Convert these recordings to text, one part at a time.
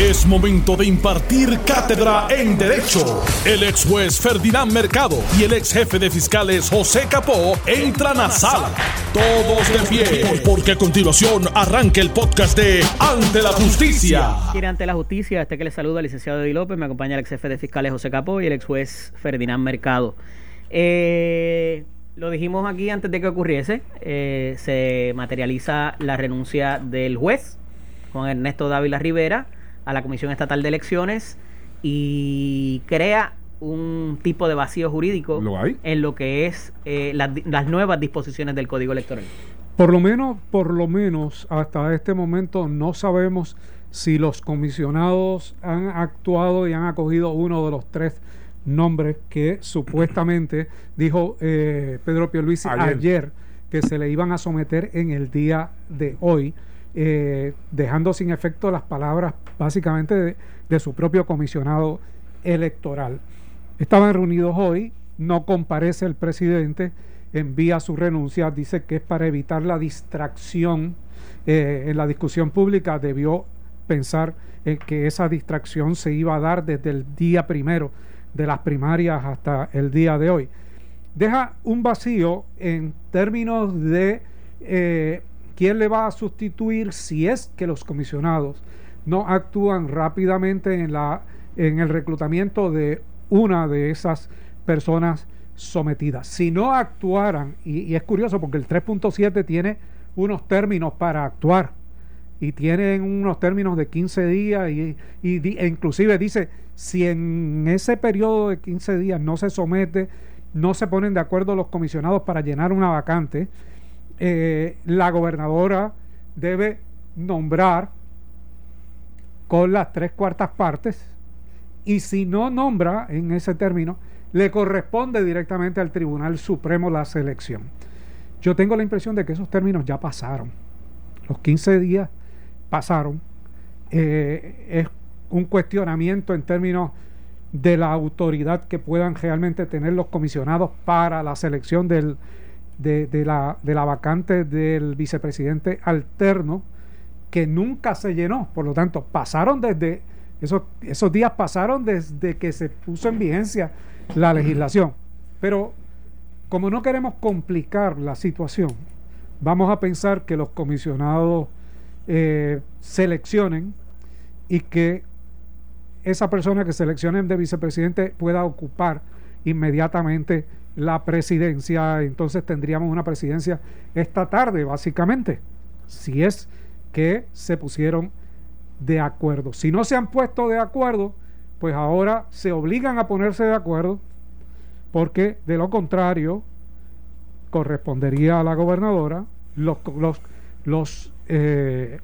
Es momento de impartir cátedra en Derecho. El ex juez Ferdinand Mercado y el ex jefe de fiscales José Capó entran a sala. Todos de pie, porque a continuación arranca el podcast de Ante la Justicia. Ante la justicia, este que le saluda el licenciado Eddie López, me acompaña el ex jefe de fiscales José Capó y el ex juez Ferdinand Mercado. Eh, lo dijimos aquí antes de que ocurriese, eh, se materializa la renuncia del juez Juan Ernesto Dávila Rivera a la Comisión Estatal de Elecciones y crea un tipo de vacío jurídico en lo que es eh, las nuevas disposiciones del Código Electoral. Por lo menos, por lo menos hasta este momento no sabemos si los comisionados han actuado y han acogido uno de los tres nombres que supuestamente dijo eh, Pedro Pierluisi ayer. ayer que se le iban a someter en el día de hoy. Eh, dejando sin efecto las palabras básicamente de, su propio comisionado electoral. Estaban reunidos hoy, no comparece el presidente, envía su renuncia, dice que es para evitar la distracción eh, en la discusión pública, debió pensar en que esa distracción se iba a dar desde el día primero de las primarias hasta el día de hoy. Deja un vacío en términos de eh, ¿Quién le va a sustituir si es que los comisionados no actúan rápidamente en, la, en el reclutamiento de una de esas personas sometidas? Si no actuaran, y, es curioso porque el 3.7 tiene unos términos para actuar y tienen unos términos de 15 días y, e inclusive dice si en ese periodo de 15 días no se somete, no se ponen de acuerdo los comisionados para llenar una vacante, eh, la gobernadora debe nombrar con las tres cuartas partes y si no nombra en ese término, le corresponde directamente al Tribunal Supremo la selección. Yo tengo la impresión de que esos términos ya pasaron. Los 15 días pasaron. Eh, es un cuestionamiento en términos de la autoridad que puedan realmente tener los comisionados para la selección del, de, la, de la vacante del vicepresidente alterno que nunca se llenó. Por lo tanto, pasaron desde, esos, esos días pasaron desde que se puso en vigencia la legislación. Pero como no queremos complicar la situación, vamos a pensar que los comisionados eh, seleccionen y que esa persona que seleccionen de vicepresidente pueda ocupar inmediatamente la presidencia, entonces tendríamos una presidencia esta tarde, básicamente, si es que se pusieron de acuerdo. Si no se han puesto de acuerdo, pues ahora se obligan a ponerse de acuerdo, porque de lo contrario, correspondería a la gobernadora, los, los, los eh,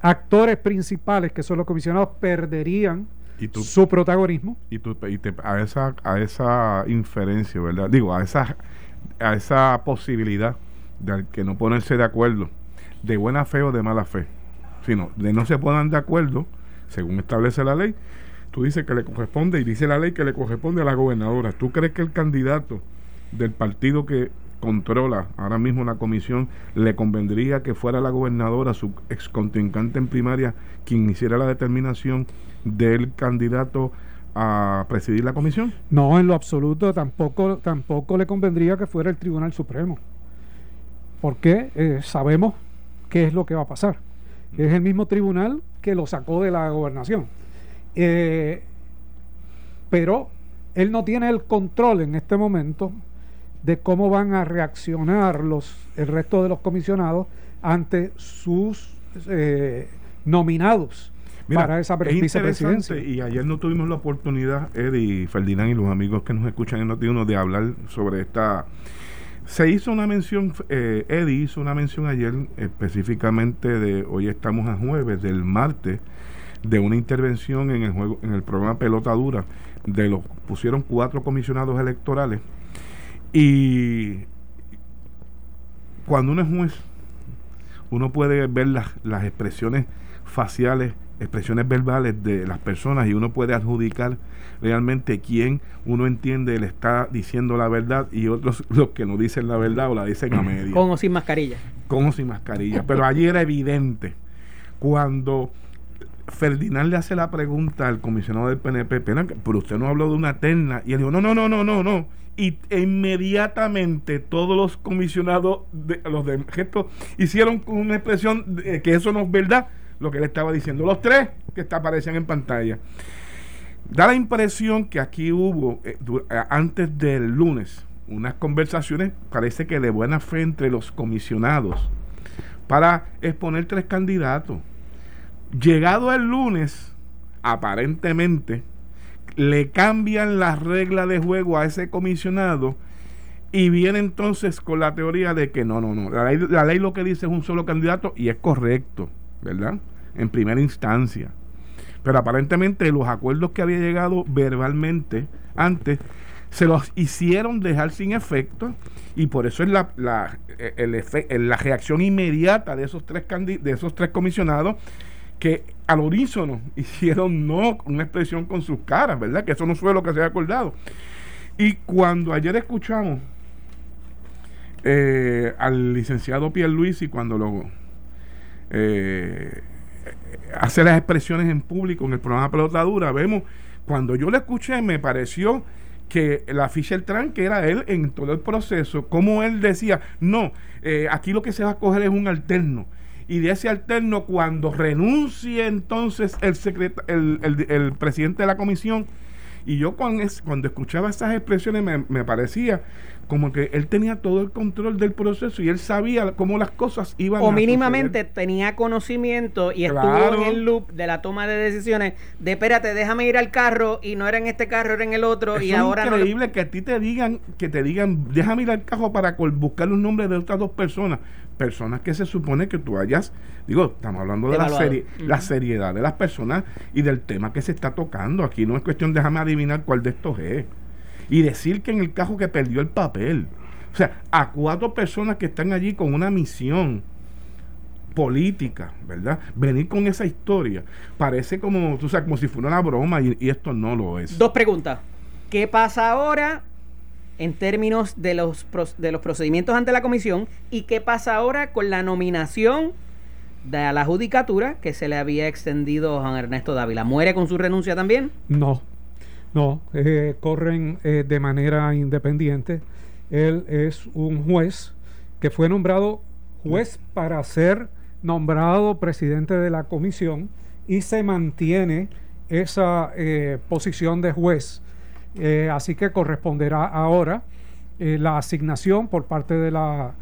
actores principales, que son los comisionados, perderían su protagonismo. Y, tú, a, esa, a esa inferencia, ¿verdad? Digo, a esa, a esa posibilidad de que no ponerse de acuerdo, de buena fe o de mala fe, sino de no se pongan de acuerdo, según establece la ley, tú dices que le corresponde y dice la ley que le corresponde a la gobernadora. ¿Tú crees que el candidato del partido que controla ahora mismo la comisión, le convendría que fuera la gobernadora, su ex contrincante en primaria, quien hiciera la determinación del candidato a presidir la comisión? No, en lo absoluto, tampoco, tampoco le convendría que fuera el Tribunal Supremo, porque eh, sabemos qué es lo que va a pasar. Es el mismo tribunal que lo sacó de la gobernación. Eh, pero él no tiene el control en este momento de cómo van a reaccionar los, el resto de los comisionados ante sus eh, nominados para esa vicepresidencia. Y ayer no tuvimos la oportunidad, Eddie, Ferdinand y los amigos que nos escuchan en noti de hablar sobre esta. Se hizo una mención, eh, Eddie hizo una mención ayer específicamente de, hoy estamos a jueves, del martes, de una intervención en el juego, en el programa Pelota Dura, de los pusieron cuatro comisionados electorales y cuando uno es juez, uno puede ver las, las expresiones faciales, expresiones verbales de las personas y uno puede adjudicar realmente quién uno entiende le está diciendo la verdad y otros los que no dicen la verdad o la dicen a medio. Con o sin mascarilla. Con o sin mascarilla. Pero allí era evidente cuando Ferdinand le hace la pregunta al comisionado del PNP, pero usted no habló de una terna. Y él dijo, no, no, no, no, no, no. Y inmediatamente todos los comisionados, de, los de gesto, hicieron una expresión de que eso no es verdad, lo que él estaba diciendo. Los tres que aparecen en pantalla. Da la impresión que aquí hubo, eh, eh, antes del lunes, unas conversaciones, parece que de buena fe entre los comisionados, para exponer tres candidatos. Llegado el lunes, aparentemente, le cambian las reglas de juego a ese comisionado y viene entonces con la teoría de que no, no, no, la ley lo que dice es un solo candidato y es correcto, ¿verdad? En primera instancia. Pero aparentemente los acuerdos que había llegado verbalmente antes se los hicieron dejar sin efecto y por eso es la, la, el, la reacción inmediata de esos tres de esos tres comisionados que al unísono hicieron no una expresión con sus caras, ¿verdad? Que eso no fue lo que se había acordado. Y cuando ayer escuchamos eh, al licenciado Pierluisi cuando lo eh, hace las expresiones en público en el programa Pelotadura, vemos, cuando yo le escuché me pareció que la Fisher Tran, que era él en todo el proceso, como él decía, no, eh, aquí lo que se va a coger es un alterno. Y de ese alterno, cuando renuncie entonces el, el, el, presidente de la comisión, y yo cuando, cuando escuchaba esas expresiones me, me parecía como que él tenía todo el control del proceso y él sabía cómo las cosas iban o mínimamente tenía conocimiento y estuvo en el loop de la toma de decisiones de espérate déjame ir al carro y no era en este carro era en el otro y ahora es increíble que a ti te digan que te digan déjame ir al carro para buscar los nombres de otras dos personas. Personas que se supone que tú hayas digo estamos hablando de la serie la seriedad de las personas y del tema que se está tocando. Aquí no es cuestión déjame adivinar cuál de estos es y decir que en el caso que perdió el papel. O sea, a cuatro personas que están allí con una misión política, ¿verdad? Venir con esa historia parece como, tú sabes, como si fuera una broma y, esto no lo es. Dos preguntas. ¿Qué pasa ahora en términos de los, de los procedimientos ante la comisión y qué pasa ahora con la nominación de la judicatura que se le había extendido a Juan Ernesto Dávila? ¿Muere con su renuncia también? No, no, eh, corren eh, de manera independiente. Él es un juez que fue nombrado juez para ser nombrado presidente de la comisión y se mantiene esa eh, posición de juez. así que corresponderá ahora la asignación por parte de la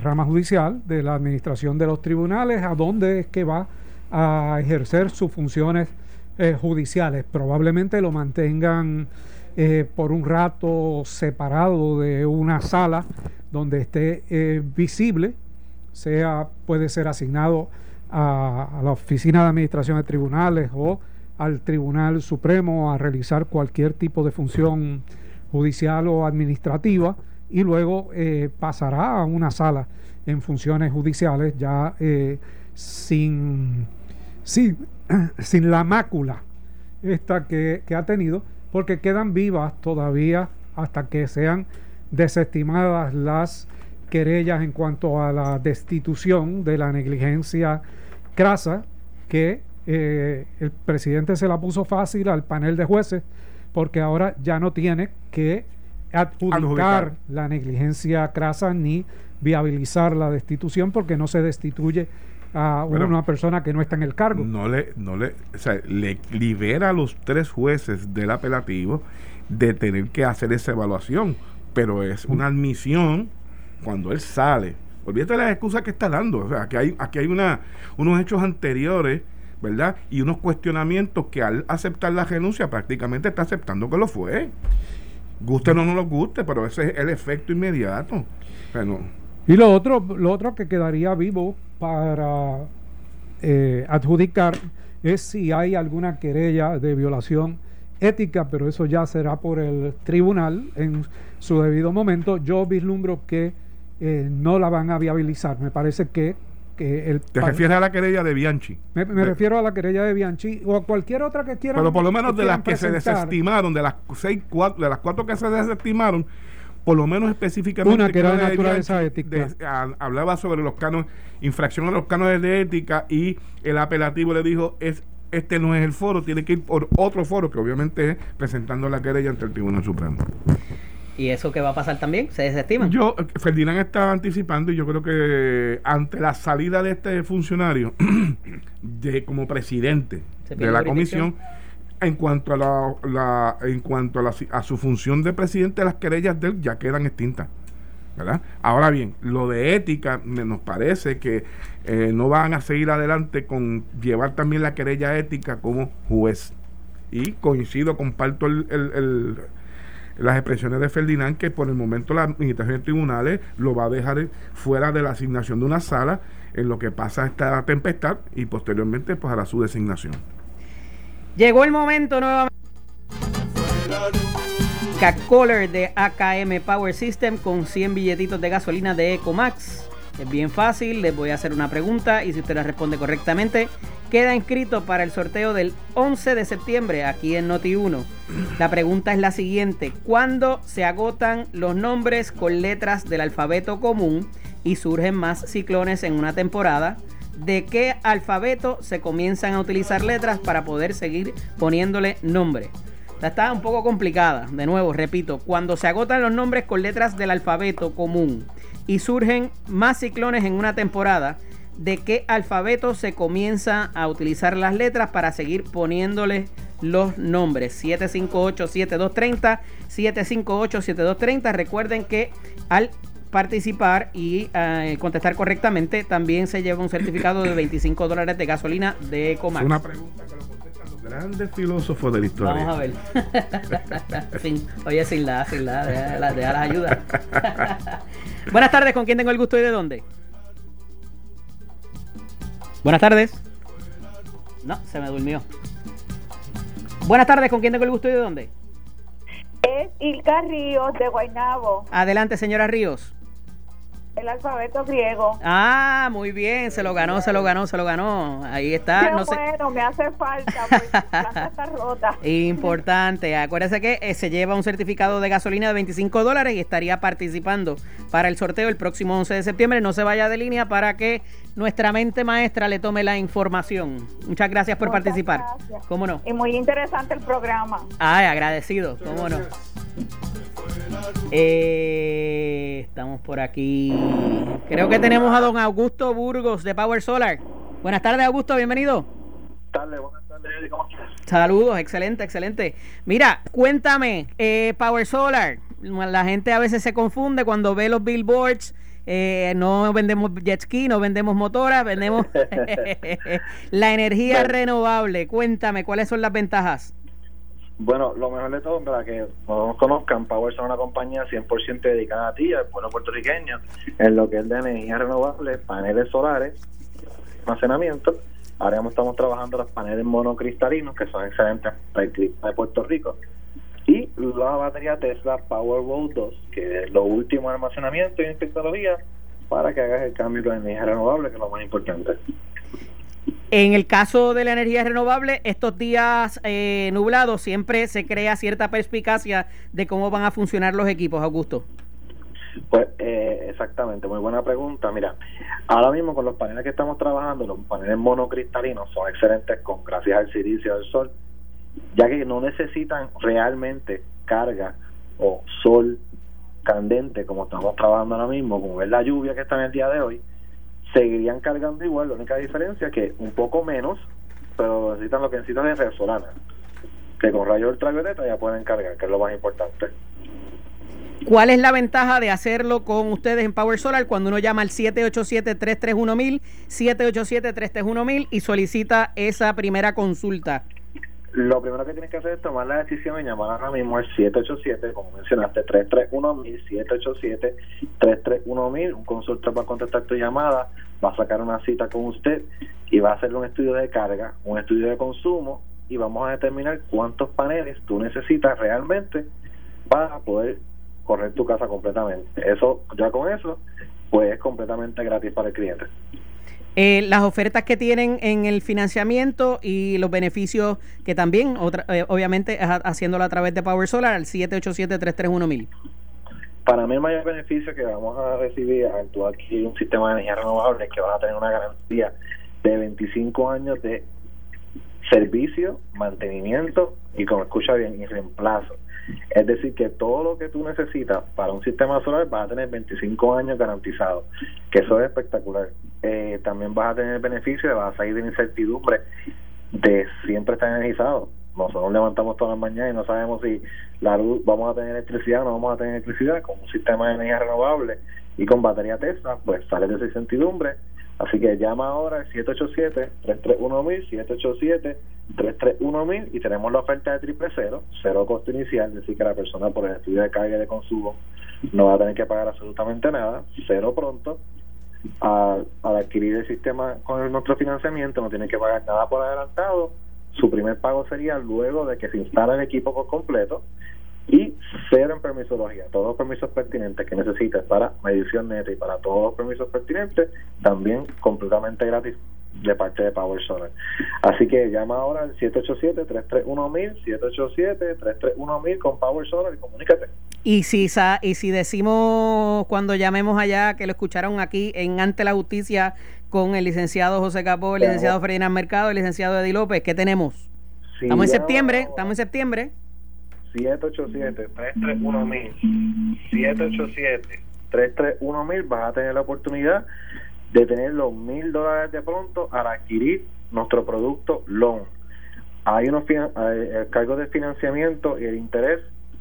rama judicial de la administración de los tribunales a dónde es que va a ejercer sus funciones eh, judiciales. Probablemente lo mantengan eh, por un rato separado de una sala donde esté eh, visible, sea puede ser asignado a, la Oficina de Administración de Tribunales o al Tribunal Supremo a realizar cualquier tipo de función judicial o administrativa y luego pasará a una sala en funciones judiciales ya sin, sin sin la mácula esta que, ha tenido, porque quedan vivas todavía hasta que sean desestimadas las querellas en cuanto a la destitución de la negligencia crasa, que eh, el presidente se la puso fácil al panel de jueces, porque ahora ya no tiene que adjudicar la negligencia crasa ni viabilizar la destitución porque no se destituye a una persona que no está en el cargo. No le, no le, o sea, le libera a los tres jueces del apelativo de tener que hacer esa evaluación, pero es una admisión cuando él sale. Olvídate las excusas que está dando. O sea, aquí hay, aquí hay una, unos hechos anteriores, ¿verdad? Y unos cuestionamientos que al aceptar la renuncia prácticamente está aceptando que lo fue. Guste o no nos lo guste, pero ese es el efecto inmediato. Y lo otro, lo otro que quedaría vivo para eh, adjudicar es si hay alguna querella de violación ética, pero eso ya será por el tribunal en su debido momento. Yo vislumbro que eh, no la van a viabilizar. Me parece que, que el... ¿Te refieres a la querella de Bianchi? Me, refiero a la querella de Bianchi o a cualquier otra que quiera. Pero por lo menos de las que se desestimaron, de las seis, cuatro, de las cuatro que se desestimaron, por lo menos específicamente una que era de naturaleza ética hablaba sobre los canos infracción a los cánones de ética y el apelativo le dijo es este no es el foro, tiene que ir por otro foro, que obviamente es presentando la querella ante el Tribunal Supremo. ¿Y eso qué va a pasar también? ¿Se desestima? Yo, Ferdinand está anticipando y yo creo que ante la salida de este funcionario de como presidente de la comisión, en cuanto a la, en cuanto a, a su función de presidente, las querellas de él ya quedan extintas. ¿verdad? Ahora bien, lo de ética nos parece que eh, no van a seguir adelante con llevar también la querella ética como juez. Y coincido, comparto el las expresiones de Ferdinand que por el momento la administración de tribunales lo va a dejar fuera de la asignación de una sala en lo que pasa esta tempestad y posteriormente pues hará su designación. Llegó el momento nuevamente. Caller de AKM Power System con 100 billetitos de gasolina de Ecomax. Es bien fácil, les voy a hacer una pregunta y si usted la responde correctamente, queda inscrito para el sorteo del 11 de septiembre aquí en Noti1. La pregunta es la siguiente, ¿cuándo se agotan los nombres con letras del alfabeto común y surgen más ciclones en una temporada? ¿De qué alfabeto se comienzan a utilizar letras para poder seguir poniéndole nombre? está un poco complicada. De nuevo, repito, cuando se agotan los nombres con letras del alfabeto común y surgen más ciclones en una temporada, de qué alfabeto se comienza a utilizar las letras para seguir poniéndole los nombres. 758-7230, 758-7230. Recuerden que al participar y eh, contestar correctamente, también se lleva un certificado de 25 dólares de gasolina de Comax. Una pregunta que lo contestan los grandes filósofos de la historia. Vamos a ver. oye, sin la, sin la, de las ayudas. Buenas tardes, ¿con quién tengo el gusto y de dónde? Buenas tardes. No, se me durmió. Buenas tardes, ¿con quién tengo el gusto y de dónde? Es Ilka Ríos de Guaynabo. Adelante, señora Ríos. El alfabeto griego. Ah, muy bien, se lo ganó, se lo ganó, se lo ganó. Ahí está. no bueno, me hace falta, porque la está rota. Importante. Acuérdese que eh, se lleva un certificado de gasolina de 25 dólares y estaría participando para el sorteo el próximo 11 de septiembre. No se vaya de línea para que nuestra mente maestra le tome la información. Muchas gracias por participar. ¿Cómo no? Y muy interesante el programa. Ay, agradecido. ¿Cómo no? Eh, estamos por aquí. Creo que tenemos a don Augusto Burgos de Power Solar. Buenas tardes, Augusto, bienvenido. buenas tardes, ¿cómo estás? Saludos, excelente, excelente. Mira, cuéntame, eh, Power Solar, la gente a veces se confunde cuando ve los billboards. Eh, no vendemos jet ski, no vendemos motoras, vendemos la energía renovable. Cuéntame, ¿cuáles son las ventajas? Bueno, lo mejor de todo, para que nos conozcan, Power es una compañía 100% dedicada a ti, al pueblo puertorriqueño, en lo que es de energía renovable, paneles solares, almacenamiento. Ahora mismo estamos trabajando los paneles monocristalinos, que son excelentes para el clima de Puerto Rico. Y la batería Tesla Powerwall 2, que es lo último en almacenamiento y en tecnología, para que hagas el cambio de energía renovable, que es lo más importante. En el caso de la energía renovable, estos días eh, nublados siempre se crea cierta perspicacia de cómo van a funcionar los equipos, Augusto. Pues eh, exactamente, muy buena pregunta. Mira, ahora mismo con los paneles que estamos trabajando, los paneles monocristalinos son excelentes con gracias al silicio del sol, ya que no necesitan realmente carga o sol candente como estamos trabajando ahora mismo, como es la lluvia que está en el día de hoy seguirían cargando igual, la única diferencia es que un poco menos, pero necesitan lo que necesitan es red que con rayos ultravioleta ya pueden cargar, que es lo más importante. ¿Cuál es la ventaja de hacerlo con ustedes en Power Solar cuando uno llama al 787-331-1000, 787-331-1000 y solicita esa primera consulta? Lo primero que tienes que hacer es tomar la decisión y llamar ahora mismo al 787, como mencionaste, 331-1000, 787-331-1000, un consultor va a contestar tu llamada, va a sacar una cita con usted y va a hacer un estudio de carga, un estudio de consumo y vamos a determinar cuántos paneles tú necesitas realmente para poder correr tu casa completamente. Eso, ya con eso, pues es completamente gratis para el cliente. Eh, las ofertas que tienen en el financiamiento y los beneficios que también, otra, eh, obviamente, haciéndolo a través de Power Solar al 787-331-1000. Para mí el mayor beneficio que vamos a recibir al tú adquirir un sistema de energía renovable que vas a tener una garantía de 25 años de servicio, mantenimiento y como escucha bien, y reemplazo. Es decir, que todo lo que tú necesitas para un sistema solar vas a tener 25 años garantizados, que eso es espectacular. Eh, también vas a tener el beneficio vas a salir de incertidumbre de siempre estar energizado. Nosotros levantamos todas las mañanas y no sabemos si la luz vamos a tener electricidad o no vamos a tener electricidad. Con un sistema de energía renovable y con batería Tesla, pues sale de esa incertidumbre. Así que llama ahora al 787-331-1000, 787-331-1000 y tenemos la oferta de triple cero, cero costo inicial, es decir, que la persona por el estudio de carga y de consumo no va a tener que pagar absolutamente nada, cero pronto. Al, adquirir el sistema con nuestro financiamiento no tiene que pagar nada por adelantado. Su primer pago sería luego de que se instale el equipo por completo y cero en permisología. Todos los permisos pertinentes que necesites para medición neta y para todos los permisos pertinentes, también completamente gratis de parte de Power Solar. Así que llama ahora al 787-331-1000, 787-331-1000 con Power Solar y comunícate. Y si, sa- y si decimos cuando llamemos allá que lo escucharon aquí en Ante la Justicia con el licenciado José Capó, el licenciado Ferdinand Mercado, el licenciado Eddie López, ¿qué tenemos? Estamos en septiembre, ahora, estamos en septiembre. 787-331-1000, 787-331-1000, vas a tener la oportunidad de tener los mil dólares de pronto al adquirir nuestro producto Loan. Hay unos eh, el cargo de financiamiento y el interés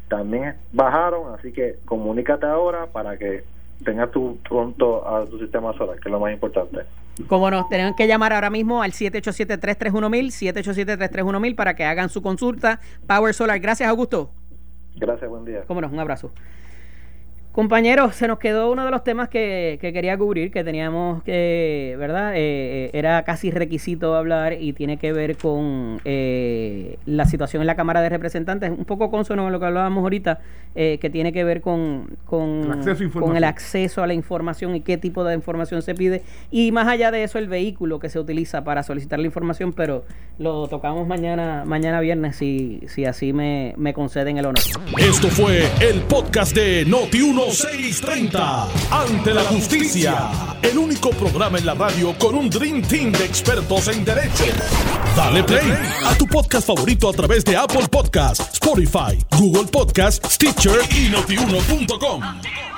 también bajaron, así que comunícate ahora para que tengas tu pronto a tu sistema solar, que es lo más importante. Como nos tenemos que llamar ahora mismo al 787-331-1000, 787-331-1000 para que hagan su consulta. Power Solar. Gracias, Augusto. Gracias, buen día. Cómo no, un abrazo. Compañeros, se nos quedó uno de los temas que, que quería cubrir, que teníamos que, ¿verdad? Eh, eh, era casi requisito hablar y tiene que ver con eh, la situación en la Cámara de Representantes, un poco consono con lo que hablábamos ahorita, eh, que tiene que ver con, con, El acceso a con información. el acceso a la información y qué tipo de información se pide. Y más allá de eso, el vehículo que se utiliza para solicitar la información, pero lo tocamos mañana, mañana viernes, si, si así me, me conceden el honor. Esto fue el podcast de Noti1630. Ante la justicia. El único programa en la radio con un Dream Team de expertos en derecho. Dale play a tu podcast favorito a través de Apple Podcasts, Spotify, Google Podcasts, Stitcher y notiuno.com.